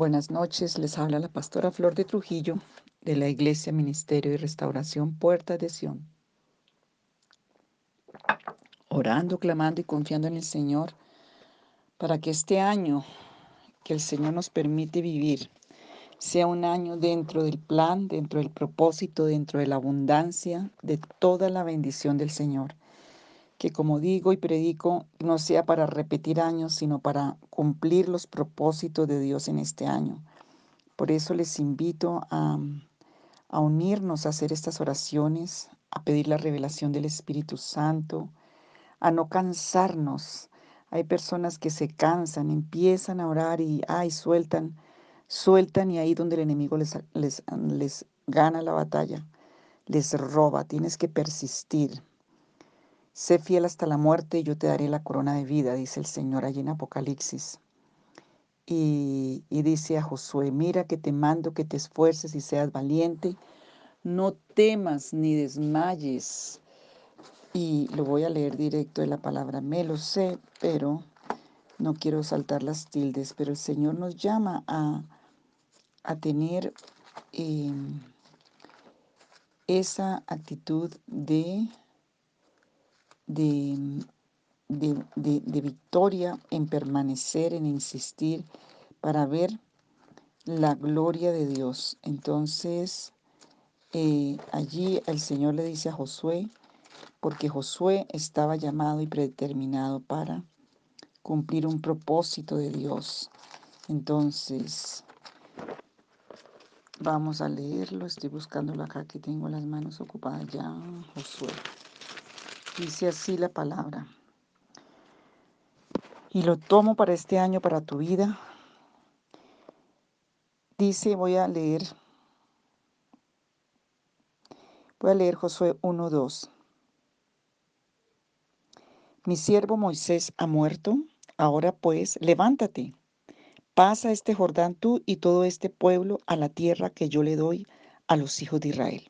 Buenas noches, les habla la pastora Flor de Trujillo de la Iglesia Ministerio y Restauración Puerta de Sion. Orando, clamando y confiando en el Señor para que este año que el Señor nos permite vivir sea un año dentro del plan, dentro del propósito, dentro de la abundancia, de toda la bendición del Señor que como digo y predico, no sea para repetir años, sino para cumplir los propósitos de Dios en este año. Por eso les invito a, a unirnos a hacer estas oraciones, a pedir la revelación del Espíritu Santo, a no cansarnos. Hay personas que se cansan, empiezan a orar y ay, sueltan, sueltan y ahí donde el enemigo les, les, les gana la batalla, les roba. Tienes que persistir. Sé fiel hasta la muerte y yo te daré la corona de vida, dice el Señor allí en Apocalipsis. Y, dice a Josué, mira que te mando que te esfuerces y seas valiente, no temas ni desmayes. Y lo voy a leer directo de la palabra, me lo sé, pero no quiero saltar las tildes, pero el Señor nos llama a, a tener em, esa actitud de de, de, victoria en permanecer, en insistir, para ver la gloria de Dios. Entonces, eh, allí el Señor le dice a Josué, porque Josué estaba llamado y predeterminado para cumplir un propósito de Dios. Entonces, vamos a leerlo. Estoy buscándolo acá que tengo las manos ocupadas ya. Josué. Dice así la palabra. Y lo tomo para este año, para tu vida. Dice, voy a leer, voy a leer Josué 1.2. Mi siervo Moisés ha muerto, ahora pues, levántate, pasa este Jordán tú y todo este pueblo a la tierra que yo le doy a los hijos de Israel.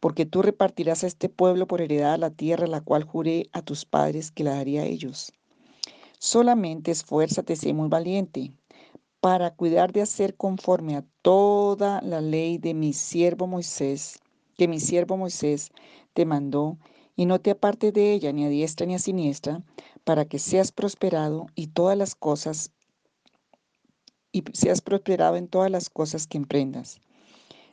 porque tú repartirás a este pueblo por heredad la tierra la cual juré a tus padres que la daría a ellos. Solamente esfuérzate, sé muy valiente, para cuidar de hacer conforme a toda la ley de mi siervo Moisés, que mi siervo Moisés te mandó, y no te apartes de ella ni a diestra ni a siniestra, para que seas prosperado y todas las cosas y seas prosperado en todas las cosas que emprendas.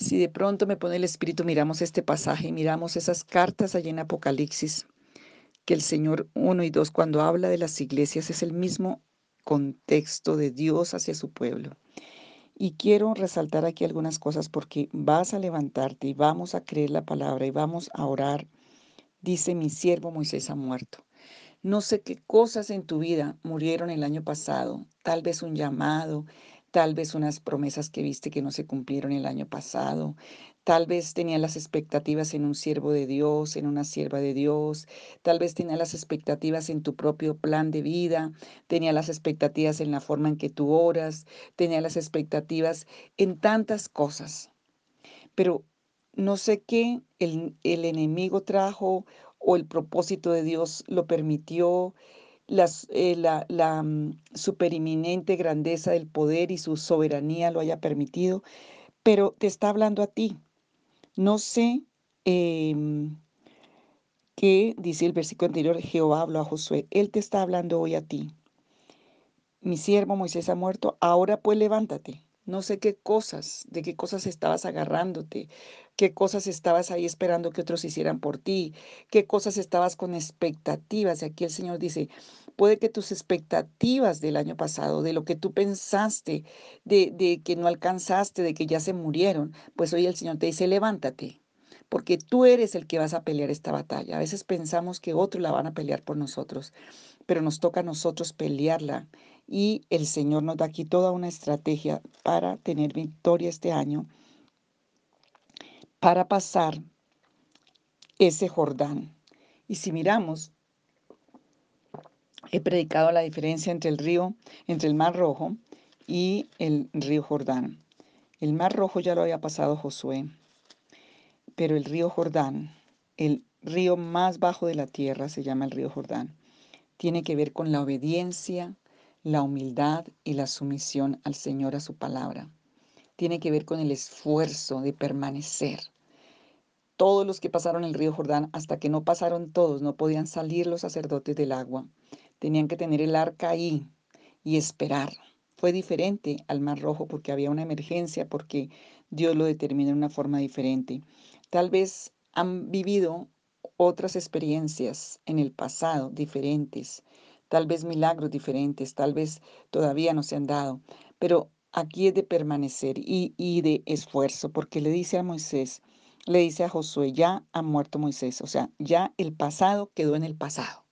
Si de pronto me pone el Espíritu, miramos este pasaje, miramos esas cartas allí en Apocalipsis, que el Señor 1 y 2 cuando habla de las iglesias es el mismo contexto de Dios hacia su pueblo. Y quiero resaltar aquí algunas cosas porque vas a levantarte y vamos a creer la palabra y vamos a orar. Dice mi siervo Moisés ha muerto. No sé qué cosas en tu vida murieron el año pasado, tal vez un llamado, tal vez unas promesas que viste que no se cumplieron el año pasado, tal vez tenías las expectativas en un siervo de Dios, en una sierva de Dios, tal vez tenías las expectativas en tu propio plan de vida, tenía las expectativas en la forma en que tú oras, tenía las expectativas en tantas cosas. Pero no sé qué el, el enemigo trajo o el propósito de Dios lo permitió eh, la, la, mm, superiminente grandeza del poder y su soberanía lo haya permitido, pero te está hablando a ti. No sé em, qué, dice el versículo anterior, Jehová habló a Josué, Él te está hablando hoy a ti. Mi siervo Moisés ha muerto, ahora pues levántate, No sé qué cosas, de qué cosas estabas agarrándote, qué cosas estabas ahí esperando que otros hicieran por ti, qué cosas estabas con expectativas. Y aquí el Señor dice, puede que tus expectativas del año pasado, de lo que tú pensaste, de, de que no alcanzaste, de que ya se murieron, pues hoy el Señor te dice, levántate, porque tú eres el que vas a pelear esta batalla. A veces pensamos que otros la van a pelear por nosotros, pero nos toca a nosotros pelearla. Y el Señor nos da aquí toda una estrategia para tener victoria este año, para pasar ese Jordán. Y si miramos, he predicado la diferencia entre el río, entre el Mar Rojo y el río Jordán. El Mar Rojo ya lo había pasado Josué, pero el río Jordán, el río más bajo de la tierra, se llama el río Jordán, tiene que ver con la obediencia, la humildad y la sumisión al Señor, a su palabra. Tiene que ver con el esfuerzo de permanecer. Todos los que pasaron el río Jordán, hasta que no pasaron todos, no podían salir los sacerdotes del agua. Tenían que tener el arca ahí y esperar. Fue diferente al Mar Rojo porque había una emergencia, porque Dios lo determinó de una forma diferente. Tal vez han vivido otras experiencias en el pasado diferentes, tal vez milagros diferentes, tal vez todavía no se han dado, pero aquí es de permanecer y, de esfuerzo, porque le dice a Moisés, le dice a Josué, ya ha muerto Moisés, o sea, ya el pasado quedó en el pasado,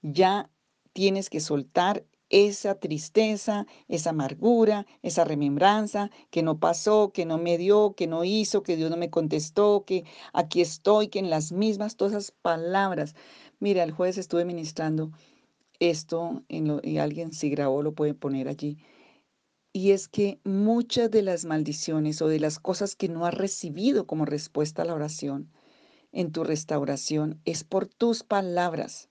ya tienes que soltar esa tristeza, esa amargura, esa remembranza que no pasó, que no me dio, que no hizo, que Dios no me contestó, que aquí estoy, que en las mismas, todas esas palabras. Mira, el jueves estuve ministrando esto y alguien si grabó lo puede poner allí. Y es que muchas de las maldiciones o de las cosas que no has recibido como respuesta a la oración en tu restauración es por tus palabras.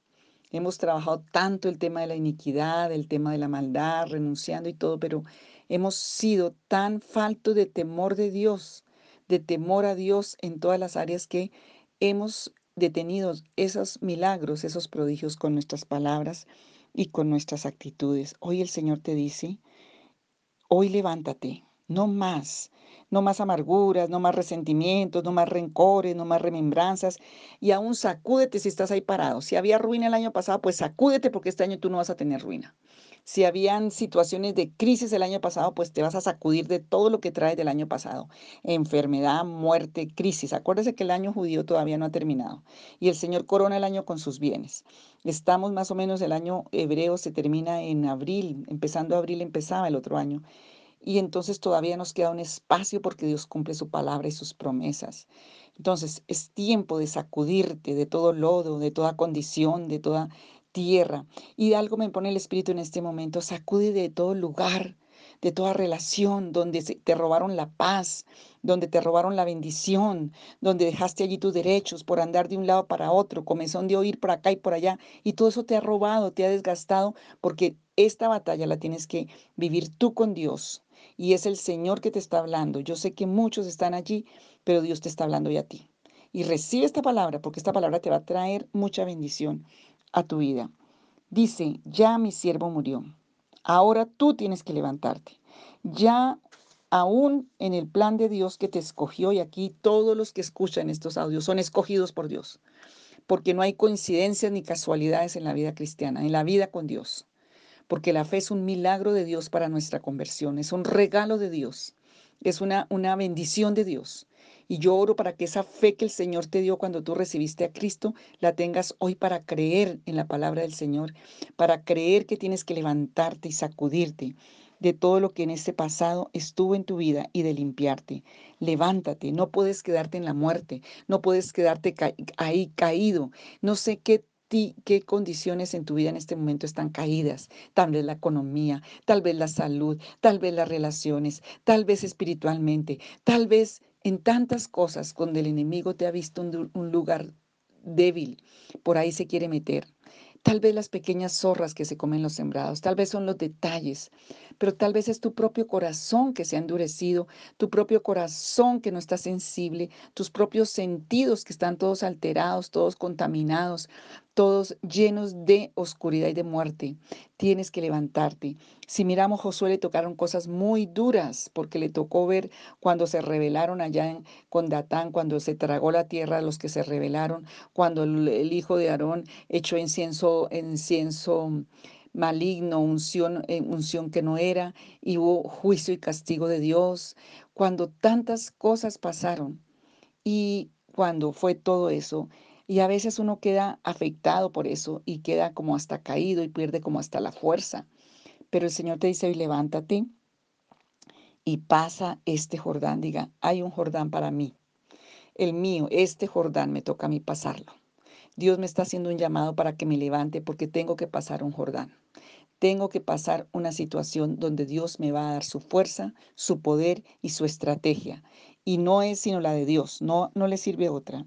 Hemos trabajado tanto el tema de la iniquidad, el tema de la maldad, renunciando y todo, pero hemos sido tan falto de temor de Dios, de temor a Dios en todas las áreas que hemos detenidos esos milagros, esos prodigios con nuestras palabras y con nuestras actitudes. Hoy el Señor te dice, hoy levántate, no más, no más amarguras, no más resentimientos, no más rencores, no más remembranzas y aún sacúdete si estás ahí parado. Si había ruina el año pasado, pues sacúdete porque este año tú no vas a tener ruina. Si habían situaciones de crisis el año pasado, pues te vas a sacudir de todo lo que traes del año pasado. Enfermedad, muerte, crisis. Acuérdese que el año judío todavía no ha terminado y el Señor corona el año con sus bienes. Estamos más o menos, el año hebreo se termina en abril, empezando abril empezaba el otro año. Y entonces todavía nos queda un espacio porque Dios cumple su palabra y sus promesas. Entonces es tiempo de sacudirte de todo lodo, de toda condición, de toda tierra. Y algo me pone el Espíritu en este momento, sacude de todo lugar, de toda relación donde te robaron la paz, donde te robaron la bendición, donde dejaste allí tus derechos por andar de un lado para otro, comenzó de oír por acá y por allá, y todo eso te ha robado, te ha desgastado, porque esta batalla la tienes que vivir tú con Dios. Y es el Señor que te está hablando. Yo sé que muchos están allí, pero Dios te está hablando ya a ti. Y recibe esta palabra, porque esta palabra te va a traer mucha bendición a tu vida. Dice, ya mi siervo murió. Ahora tú tienes que levantarte. Ya aún en el plan de Dios que te escogió, y aquí todos los que escuchan estos audios son escogidos por Dios, porque no hay coincidencias ni casualidades en la vida cristiana, en la vida con Dios, porque la fe es un milagro de Dios para nuestra conversión, es un regalo de Dios, es una, una bendición de Dios. Y yo oro para que esa fe que el Señor te dio cuando tú recibiste a Cristo, la tengas hoy para creer en la palabra del Señor, para creer que tienes que levantarte y sacudirte de todo lo que en este pasado estuvo en tu vida y de limpiarte. Levántate, no puedes quedarte en la muerte, no puedes quedarte ahí caído. No sé qué qué condiciones en tu vida en este momento están caídas. Tal vez la economía, tal vez la salud, tal vez las relaciones, tal vez espiritualmente, tal vez en tantas cosas donde el enemigo te ha visto un, un lugar débil, por ahí se quiere meter. Tal vez las pequeñas zorras que se comen los sembrados, tal vez son los detalles, pero tal vez es tu propio corazón que se ha endurecido, tu propio corazón que no está sensible, tus propios sentidos que están todos alterados, todos contaminados, todos llenos de oscuridad y de muerte. Tienes que levantarte. Si miramos, Josué le tocaron cosas muy duras, porque le tocó ver cuando se rebelaron allá con Datán, cuando se tragó la tierra a los que se rebelaron, cuando el, el hijo de Aarón echó incienso, incienso maligno, unción, eh, unción que no era, y hubo juicio y castigo de Dios, cuando tantas cosas pasaron y cuando fue todo eso, y a veces uno queda afectado por eso y queda como hasta caído y pierde como hasta la fuerza. Pero el Señor te dice hoy, levántate y pasa este Jordán. Diga, hay un Jordán para mí. El mío, este Jordán, me toca a mí pasarlo. Dios me está haciendo un llamado para que me levante porque tengo que pasar un Jordán. Tengo que pasar una situación donde Dios me va a dar su fuerza, su poder y su estrategia. Y no es sino la de Dios, no, no le sirve otra.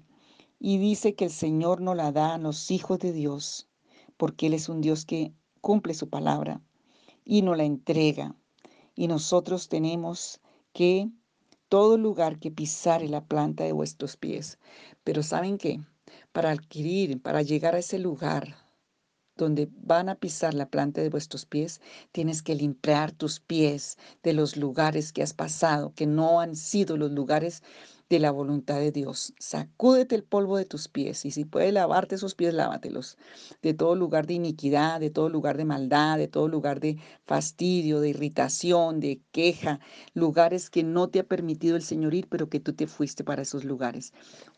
Y dice que el Señor no la da a los hijos de Dios, porque Él es un Dios que cumple su palabra y nos la entrega. Y nosotros tenemos que todo lugar que pisare la planta de vuestros pies. Pero ¿saben qué? Para adquirir, para llegar a ese lugar donde van a pisar la planta de vuestros pies, tienes que limpiar tus pies de los lugares que has pasado, que no han sido los lugares de la voluntad de Dios. Sacúdete el polvo de tus pies y si puedes lavarte esos pies, lávatelos. De todo lugar de iniquidad, de todo lugar de maldad, de todo lugar de fastidio, de irritación, de queja, lugares que no te ha permitido el Señor ir, pero que tú te fuiste para esos lugares.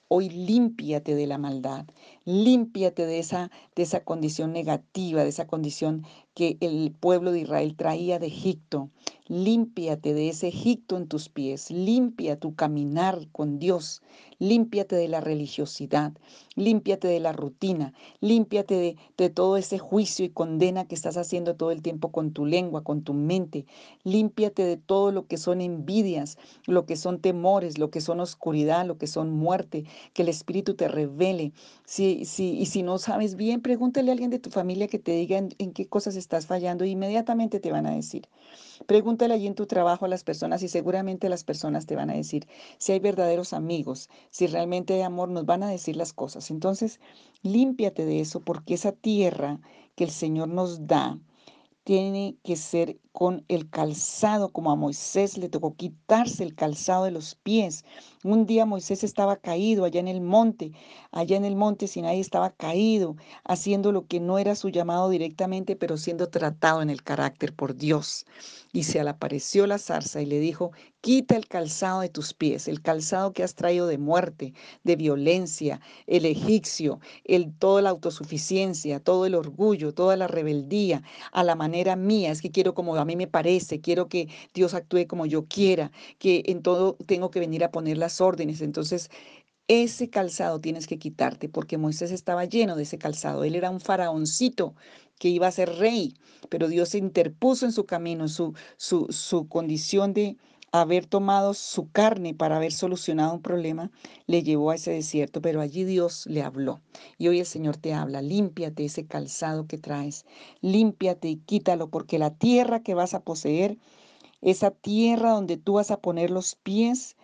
Hoy límpiate de la maldad, límpiate de esa, de esa condición negativa, de esa condición que el pueblo de Israel traía de Egipto. Límpiate de ese Egipto en tus pies, limpia tu caminar con Dios, límpiate de la religiosidad, límpiate de la rutina, límpiate de, todo ese juicio y condena que estás haciendo todo el tiempo con tu lengua, con tu mente, límpiate de todo lo que son envidias, lo que son temores, lo que son oscuridad, lo que son muerte, que el Espíritu te revele. Si, si, y si no sabes bien, pregúntale a alguien de tu familia que te diga en, en qué cosas estás fallando e inmediatamente te van a decir. Pregúntale allí en tu trabajo a las personas y seguramente las personas te van a decir si hay verdaderos amigos, si realmente hay amor, nos van a decir las cosas. Entonces, límpiate de eso porque esa tierra que el Señor nos da tiene que ser con el calzado, como a Moisés le tocó quitarse el calzado de los pies. Un día Moisés estaba caído allá en el monte, allá en el monte Sinaí estaba caído, haciendo lo que no era su llamado directamente, pero siendo tratado en el carácter por Dios. Y se le apareció la zarza y le dijo, quita el calzado de tus pies, el calzado que has traído de muerte, de violencia, el egipcio, el, toda la autosuficiencia, todo el orgullo, toda la rebeldía, a la manera mía, es que quiero como a mí me parece, quiero que Dios actúe como yo quiera, que en todo tengo que venir a poner las órdenes. Entonces, ese calzado tienes que quitarte porque Moisés estaba lleno de ese calzado. Él era un faraoncito que iba a ser rey, pero Dios se interpuso en su camino, su, su, su condición de haber tomado su carne para haber solucionado un problema, le llevó a ese desierto, pero allí Dios le habló. Y hoy el Señor te habla, límpiate ese calzado que traes, límpiate y quítalo, porque la tierra que vas a poseer, esa tierra donde tú vas a poner los pies,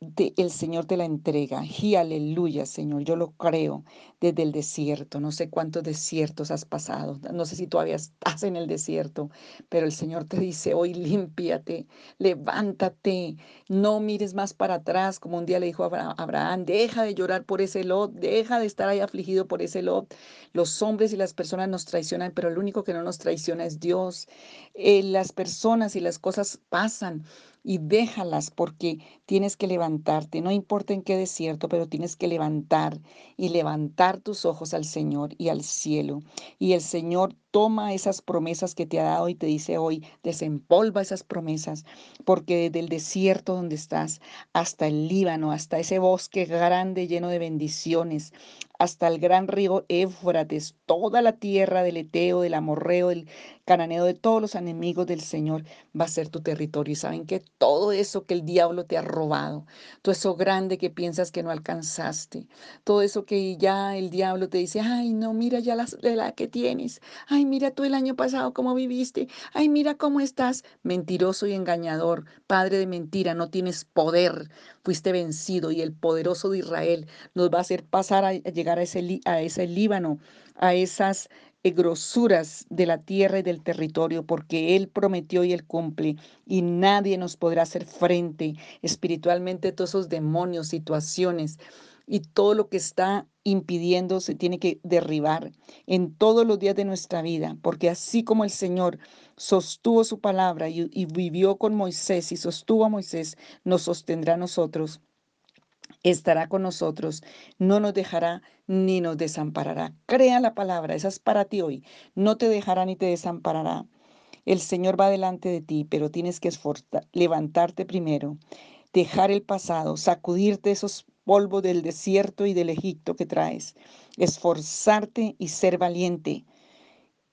el Señor te la entrega. Y aleluya, Señor, yo lo creo desde el desierto. No sé cuántos desiertos has pasado. No sé si todavía estás en el desierto, pero el Señor te dice hoy, límpiate, levántate, no mires más para atrás, como un día le dijo a Abraham, deja de llorar por ese lot, deja de estar ahí afligido por ese lot. Los hombres y las personas nos traicionan, pero el único que no nos traiciona es Dios. Eh, las personas y las cosas pasan y déjalas porque tienes que levantarte, no importa en qué desierto, pero tienes que levantar y levantar tus ojos al Señor y al cielo. Y el Señor toma esas promesas que te ha dado y te dice hoy, desempolva esas promesas, porque desde el desierto donde estás hasta el Líbano, hasta ese bosque grande lleno de bendiciones, hasta el gran río Éfrates, toda la tierra del Eteo, del Amorreo, del Cananeo, de todos los enemigos del Señor, va a ser tu territorio. Y saben que todo eso que el diablo te ha robado, todo eso grande que piensas que no alcanzaste, todo eso que ya el diablo te dice, ay, no, mira ya la, la que tienes, ay, mira tú el año pasado cómo viviste, ay, mira cómo estás. Mentiroso y engañador, padre de mentira, no tienes poder, fuiste vencido y el poderoso de Israel nos va a hacer pasar a, llegar a ese, a ese Líbano, a esas eh, grosuras de la tierra y del territorio, porque Él prometió y Él cumple, y nadie nos podrá hacer frente espiritualmente a todos esos demonios, situaciones y todo lo que está impidiendo se tiene que derribar en todos los días de nuestra vida, porque así como el Señor sostuvo su palabra y, vivió con Moisés y sostuvo a Moisés, nos sostendrá a nosotros estará con nosotros, no nos dejará ni nos desamparará. Crea la palabra, esa es para ti hoy. No te dejará ni te desamparará. El Señor va delante de ti, pero tienes que levantarte primero, dejar el pasado, sacudirte esos polvo del desierto y del Egipto que traes. Esforzarte y ser valiente.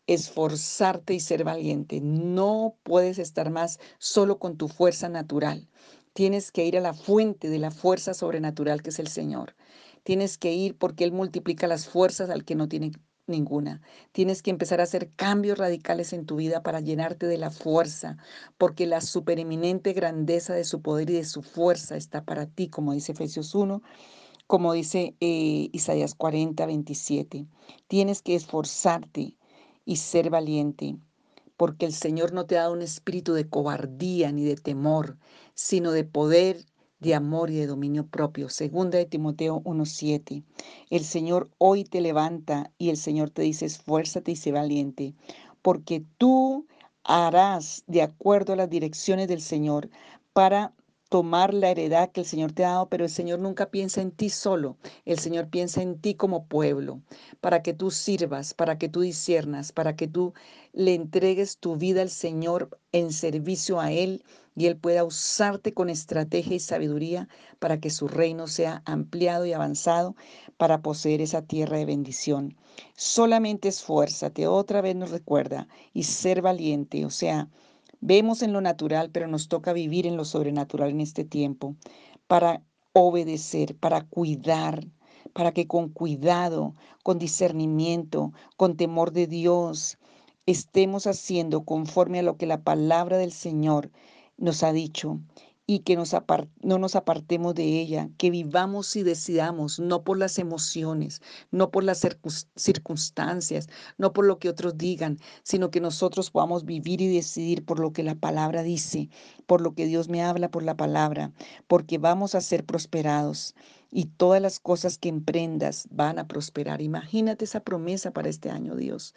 Esforzarte y ser valiente. No puedes estar más solo con tu fuerza natural. Tienes que ir a la fuente de la fuerza sobrenatural que es el Señor. Tienes que ir porque Él multiplica las fuerzas al que no tiene ninguna. Tienes que empezar a hacer cambios radicales en tu vida para llenarte de la fuerza, porque la supereminente grandeza de su poder y de su fuerza está para ti, como dice Efesios 1, como dice eh, Isaías 40, 27. Tienes que esforzarte y ser valiente, porque el Señor no te ha dado un espíritu de cobardía ni de temor, sino de poder, de amor y de dominio propio. Segunda de Timoteo 1.7. El Señor hoy te levanta y el Señor te dice, esfuérzate y sé valiente, porque tú harás de acuerdo a las direcciones del Señor para tomar la heredad que el Señor te ha dado, pero el Señor nunca piensa en ti solo, el Señor piensa en ti como pueblo, para que tú sirvas, para que tú disiernas, para que tú le entregues tu vida al Señor en servicio a Él y Él pueda usarte con estrategia y sabiduría para que su reino sea ampliado y avanzado para poseer esa tierra de bendición. Solamente esfuérzate, otra vez nos recuerda, y ser valiente, o sea, Vemos en lo natural, pero nos toca vivir en lo sobrenatural en este tiempo para obedecer, para cuidar, para que con cuidado, con discernimiento, con temor de Dios, estemos haciendo conforme a lo que la palabra del Señor nos ha dicho y que nos no nos apartemos de ella, que vivamos y decidamos, no por las emociones, no por las circunstancias, no por lo que otros digan, sino que nosotros podamos vivir y decidir por lo que la palabra dice, por lo que Dios me habla por la palabra, porque vamos a ser prosperados y todas las cosas que emprendas van a prosperar. Imagínate esa promesa para este año, Dios.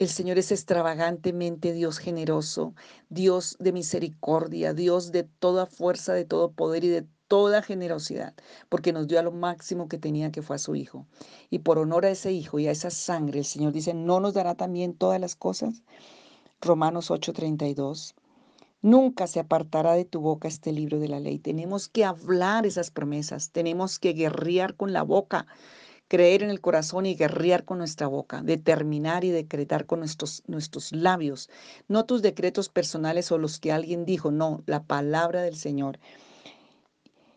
El Señor es extravagantemente Dios generoso, Dios de misericordia, Dios de toda fuerza, de todo poder y de toda generosidad, porque nos dio a lo máximo que tenía, que fue a su Hijo. Y por honor a ese Hijo y a esa sangre, el Señor dice, ¿no nos dará también todas las cosas? Romanos 8:32. Nunca se apartará de tu boca este libro de la ley. Tenemos que hablar esas promesas, tenemos que guerrear con la boca creer en el corazón y guerrear con nuestra boca, determinar y decretar con nuestros, nuestros labios, no tus decretos personales o los que alguien dijo, no, la palabra del Señor.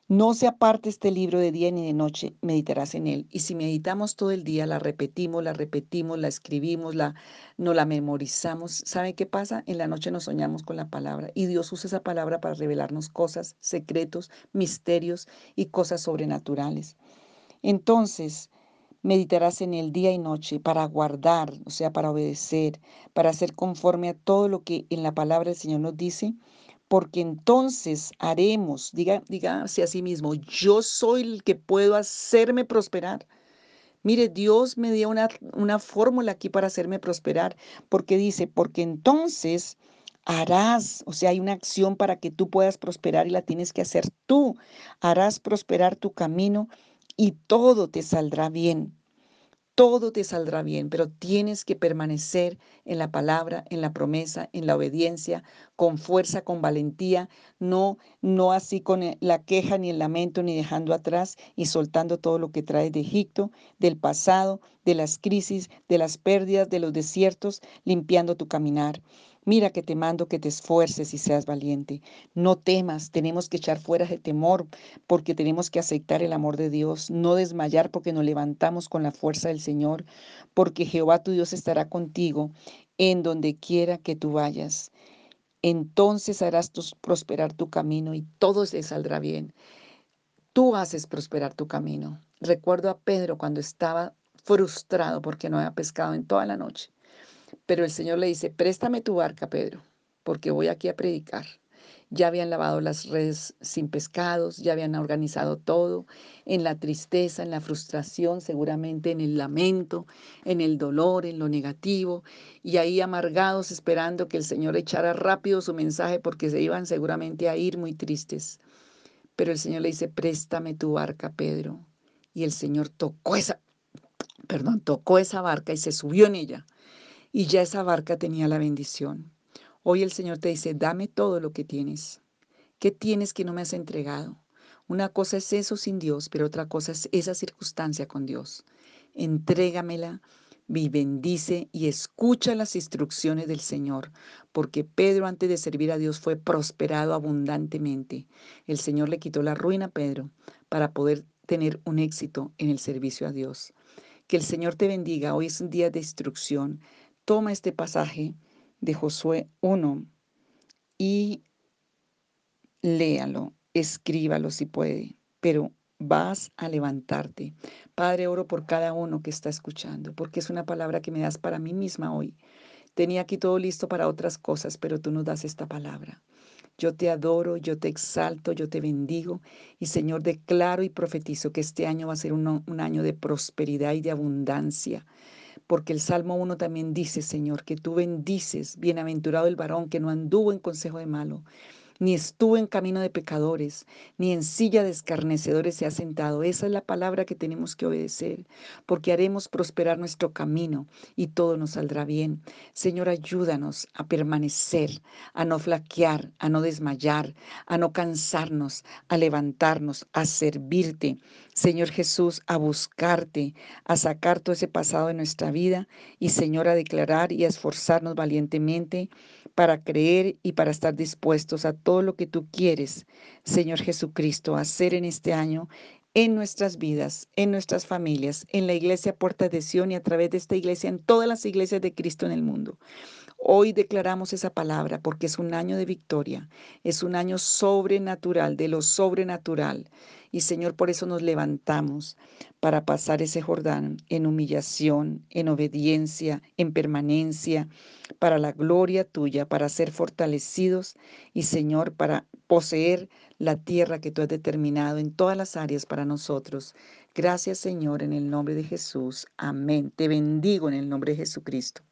No se aparte este libro de día ni de noche, meditarás en él. Y si meditamos todo el día, la repetimos, la repetimos, la escribimos, la, no la memorizamos, ¿sabe qué pasa? En la noche nos soñamos con la palabra y Dios usa esa palabra para revelarnos cosas, secretos, misterios y cosas sobrenaturales. Entonces, Meditarás en el día y noche para guardar, o sea, para obedecer, para hacer conforme a todo lo que en la palabra del Señor nos dice, porque entonces haremos, diga, dígase a sí mismo, yo soy el que puedo hacerme prosperar. Mire, Dios me dio una, una fórmula aquí para hacerme prosperar, porque dice, porque entonces harás, o sea, hay una acción para que tú puedas prosperar y la tienes que hacer tú. Harás prosperar tu camino y todo te saldrá bien todo te saldrá bien, pero tienes que permanecer en la palabra, en la promesa, en la obediencia, con fuerza, con valentía, no no así con eh, la queja ni el lamento ni dejando atrás y soltando todo lo que traes de Egipto, del pasado, de las crisis, de las pérdidas, de los desiertos, limpiando tu caminar. Mira que te mando que te esfuerces y seas valiente. No temas, tenemos que echar fuera ese temor porque tenemos que aceptar el amor de Dios, no desmayar porque nos levantamos con la fuerza del Señor, porque Jehová tu Dios estará contigo en donde quiera que tú vayas. Entonces harás prosperar tu camino y todo se saldrá bien. Tú haces prosperar tu camino. Recuerdo a Pedro cuando estaba frustrado porque no había pescado en toda la noche. Pero el Señor le dice, préstame tu barca, Pedro, porque voy aquí a predicar. Ya habían lavado las redes sin pescados, ya habían organizado todo, en la tristeza, en la frustración, seguramente en el lamento, en el dolor, en lo negativo, y ahí amargados esperando que el Señor echara rápido su mensaje porque se iban seguramente a ir muy tristes. Pero el Señor le dice, préstame tu barca, Pedro. Y el Señor tocó esa, perdón, tocó esa barca y se subió en ella. Y ya esa barca tenía la bendición. Hoy el Señor te dice, dame todo lo que tienes. ¿Qué tienes que no me has entregado? Una cosa es eso sin Dios, pero otra cosa es esa circunstancia con Dios. Entrégamela, y bendice y escucha las instrucciones del Señor, porque Pedro antes de servir a Dios fue prosperado abundantemente. El Señor le quitó la ruina a Pedro para poder tener un éxito en el servicio a Dios. Que el Señor te bendiga. Hoy es un día de instrucción. Toma este pasaje de Josué 1 y léalo, escríbalo si puede, pero vas a levantarte. Padre, oro por cada uno que está escuchando, porque es una palabra que me das para mí misma hoy. Tenía aquí todo listo para otras cosas, pero tú nos das esta palabra. Yo te adoro, yo te exalto, yo te bendigo y Señor declaro y profetizo que este año va a ser un, un año de prosperidad y de abundancia porque el Salmo 1 también dice, Señor, que tú bendices, bienaventurado el varón que no anduvo en consejo de malo, ni estuvo en camino de pecadores, ni en silla de escarnecedores se ha sentado. Esa es la palabra que tenemos que obedecer, porque haremos prosperar nuestro camino y todo nos saldrá bien. Señor, ayúdanos a permanecer, a no flaquear, a no desmayar, a no cansarnos, a levantarnos, a servirte. Señor Jesús, a buscarte, a sacar todo ese pasado de nuestra vida y Señor, a declarar y a esforzarnos valientemente para creer y para estar dispuestos a todo lo que tú quieres, Señor Jesucristo, hacer en este año en nuestras vidas, en nuestras familias, en la iglesia Puerta de Sion y a través de esta iglesia, en todas las iglesias de Cristo en el mundo. Hoy declaramos esa palabra porque es un año de victoria, es un año sobrenatural, de lo sobrenatural. Y Señor, por eso nos levantamos para pasar ese Jordán en humillación, en obediencia, en permanencia, para la gloria tuya, para ser fortalecidos y Señor, para poseer la tierra que tú has determinado en todas las áreas para nosotros. Gracias Señor, en el nombre de Jesús. Amén. Te bendigo en el nombre de Jesucristo.